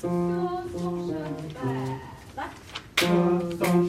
歌颂声备来。歌颂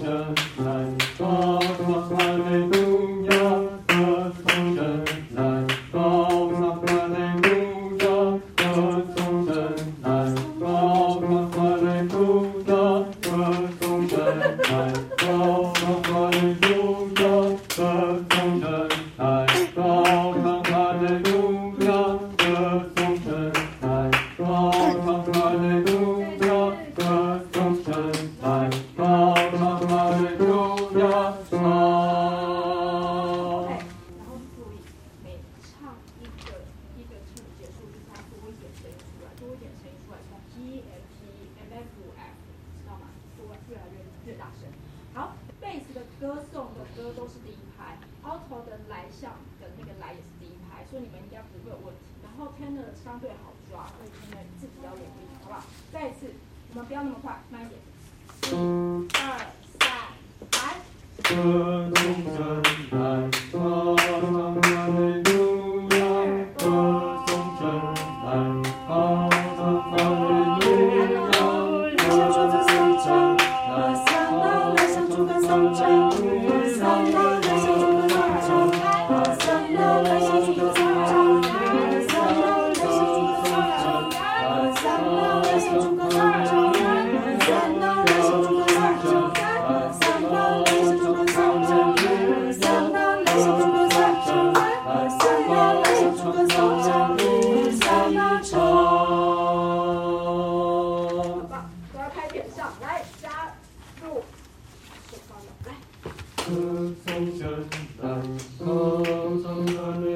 성전 날 성전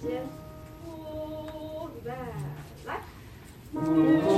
姐姐预备来。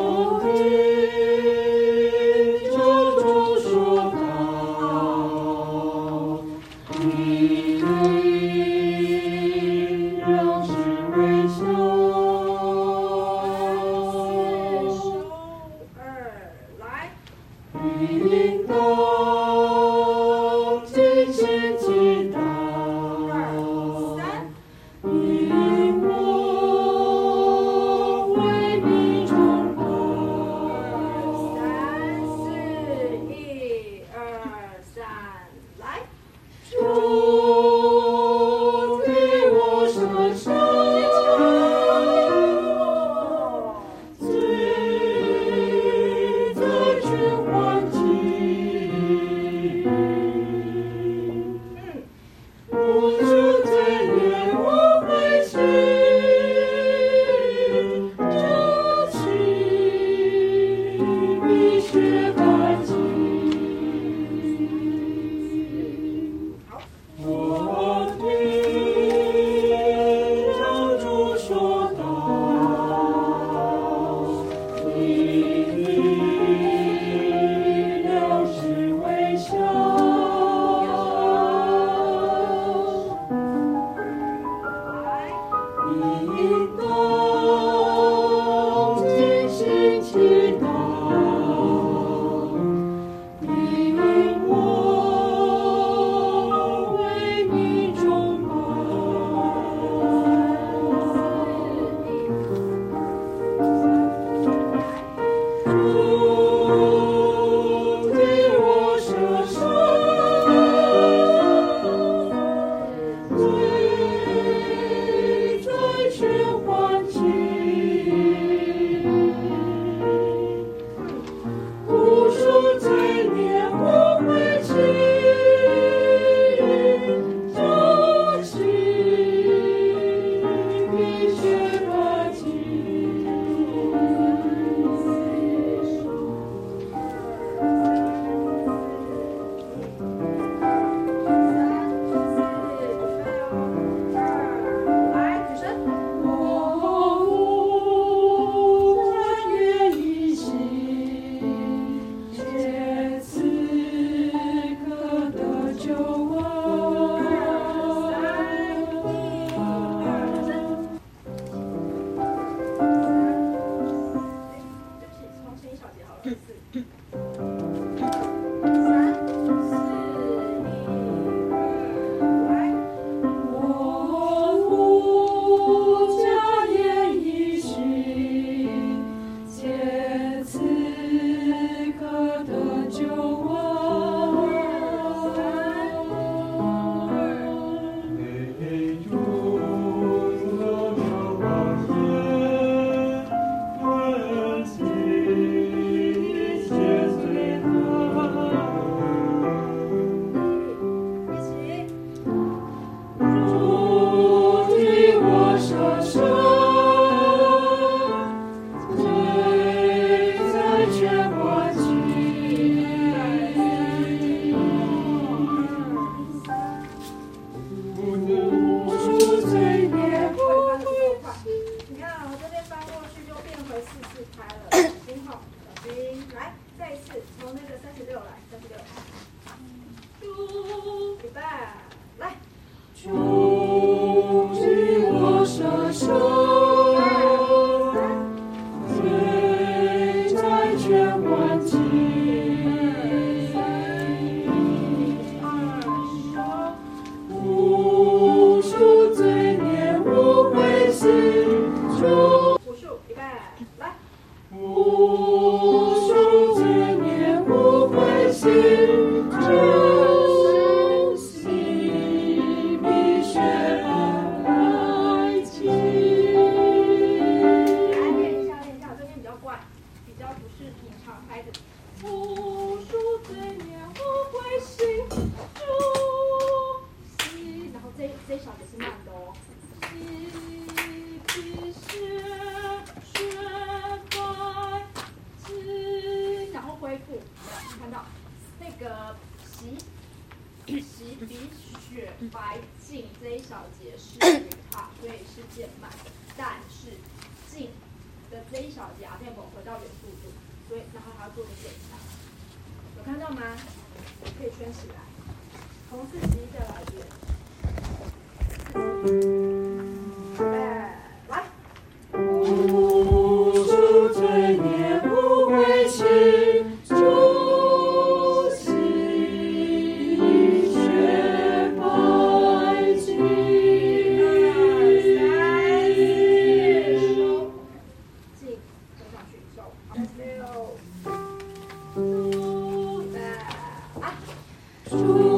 true.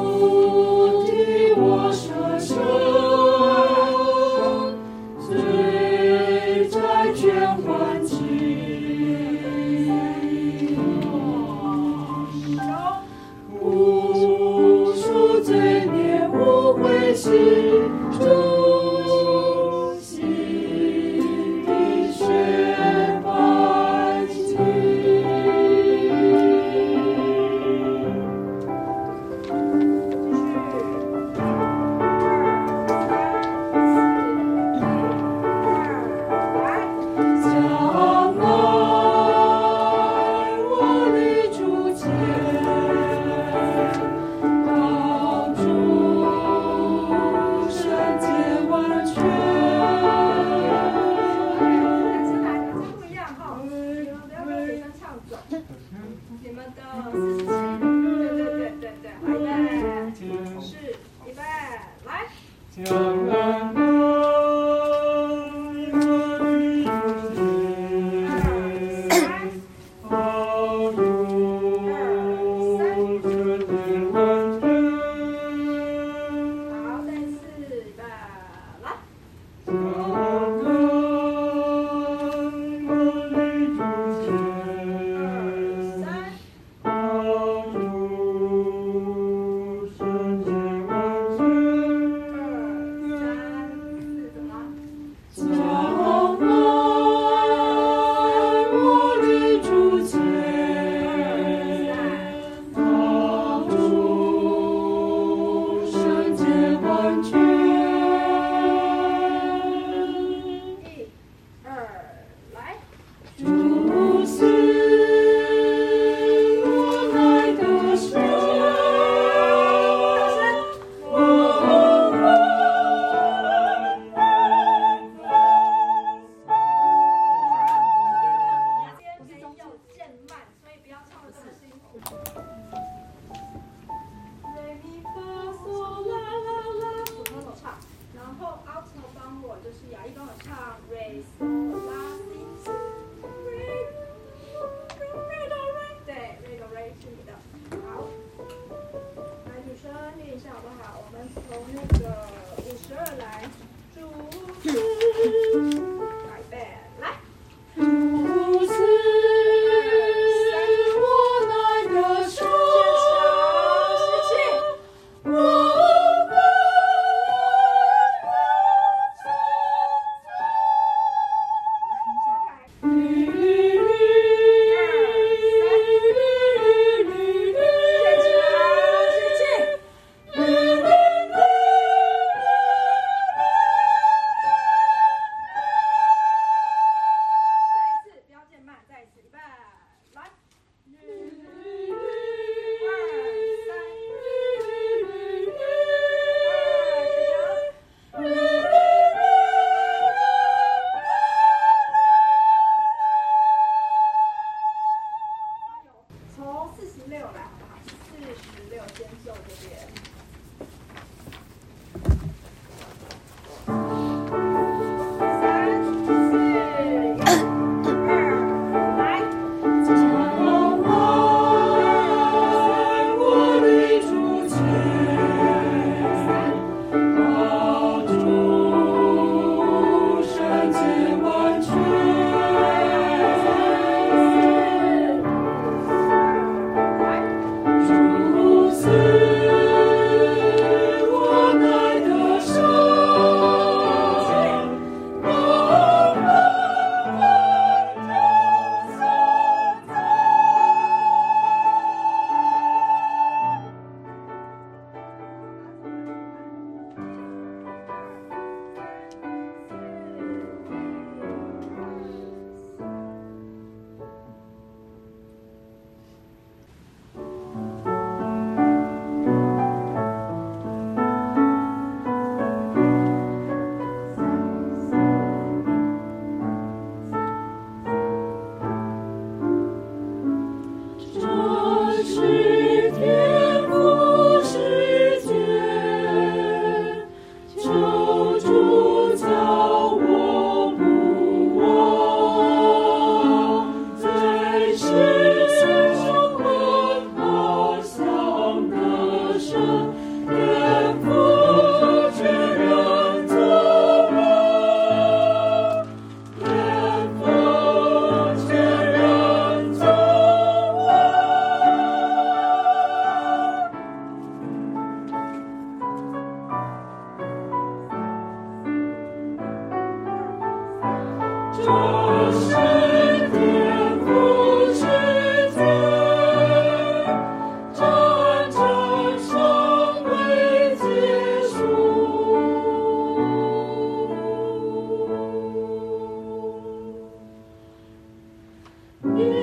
Yeah.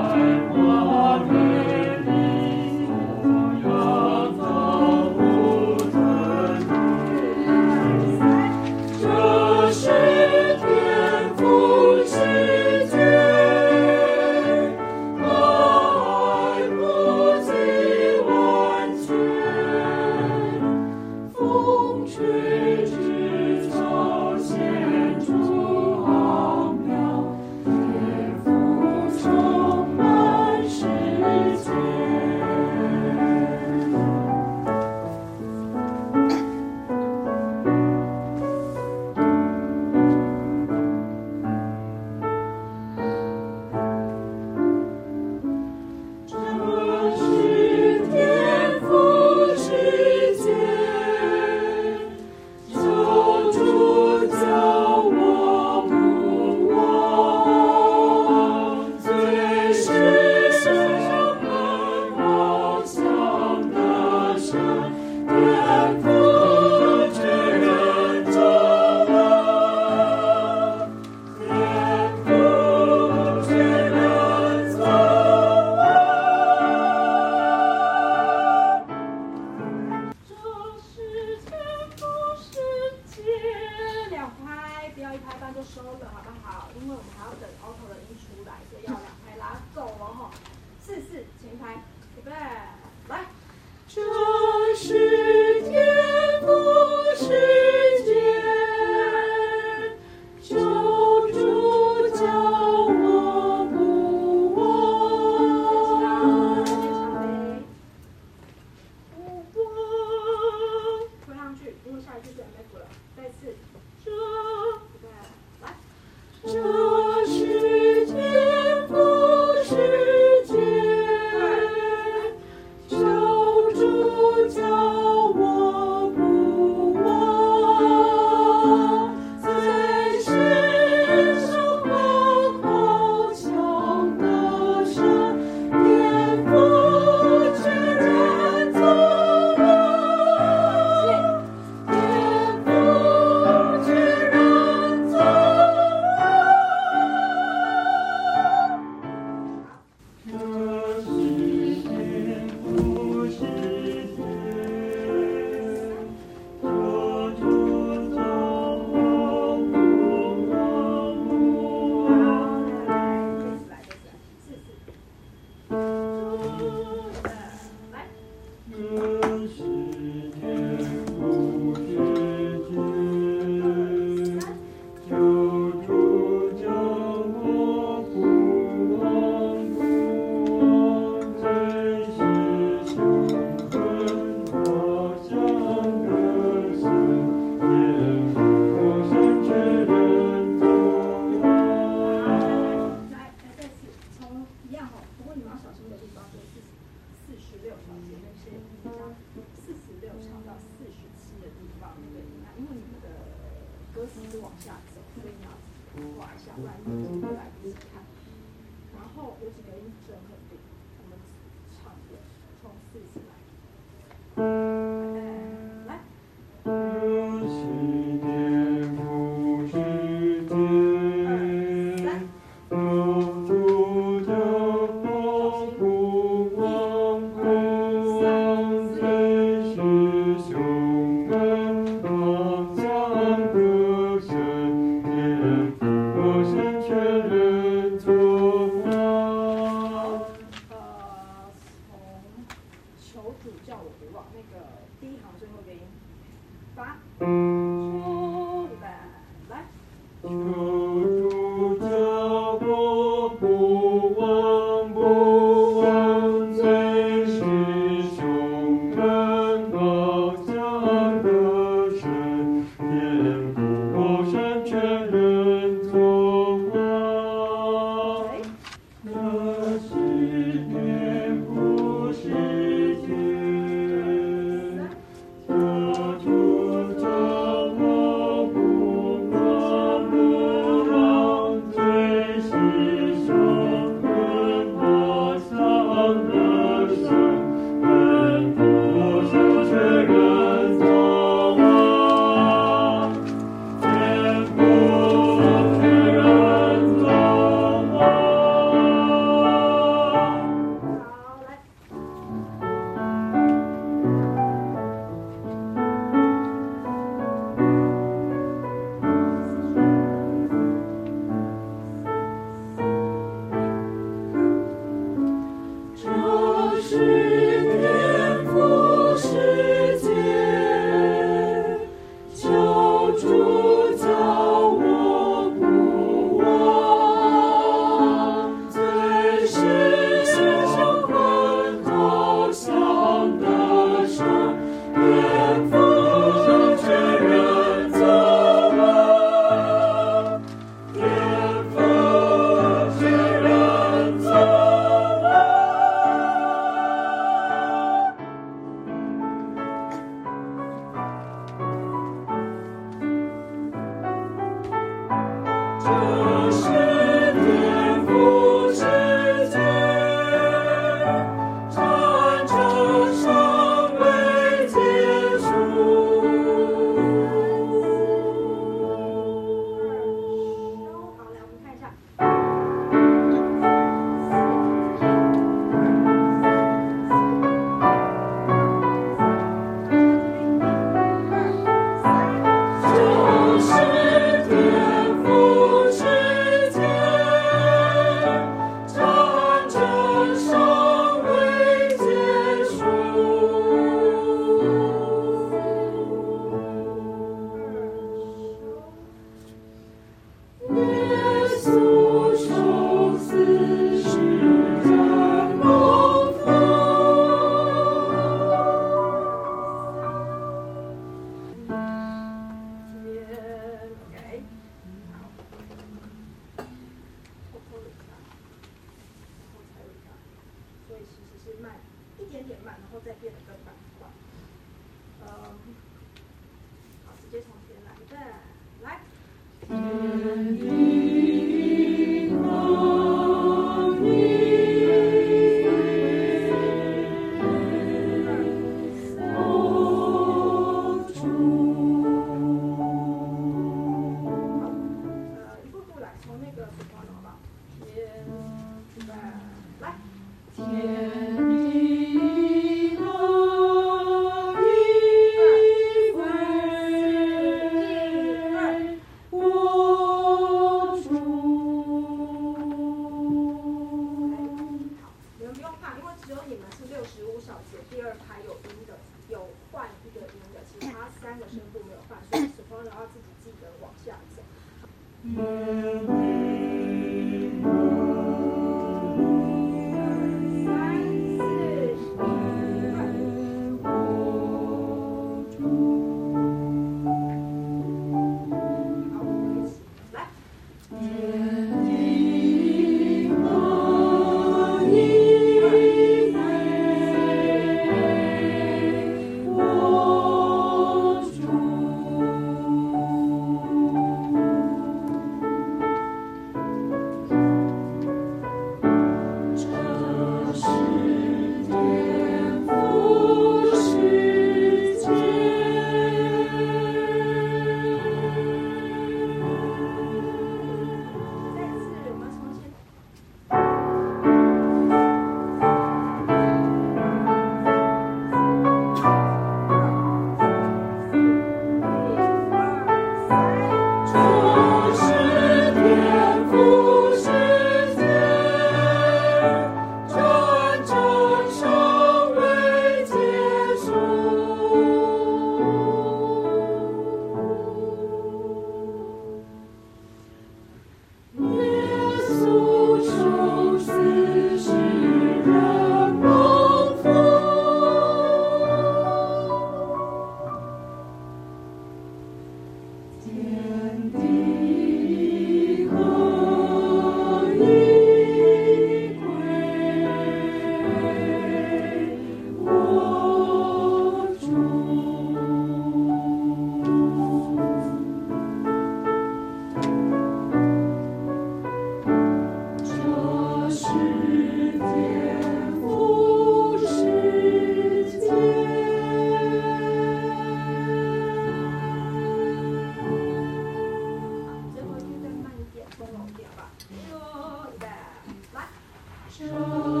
Oh.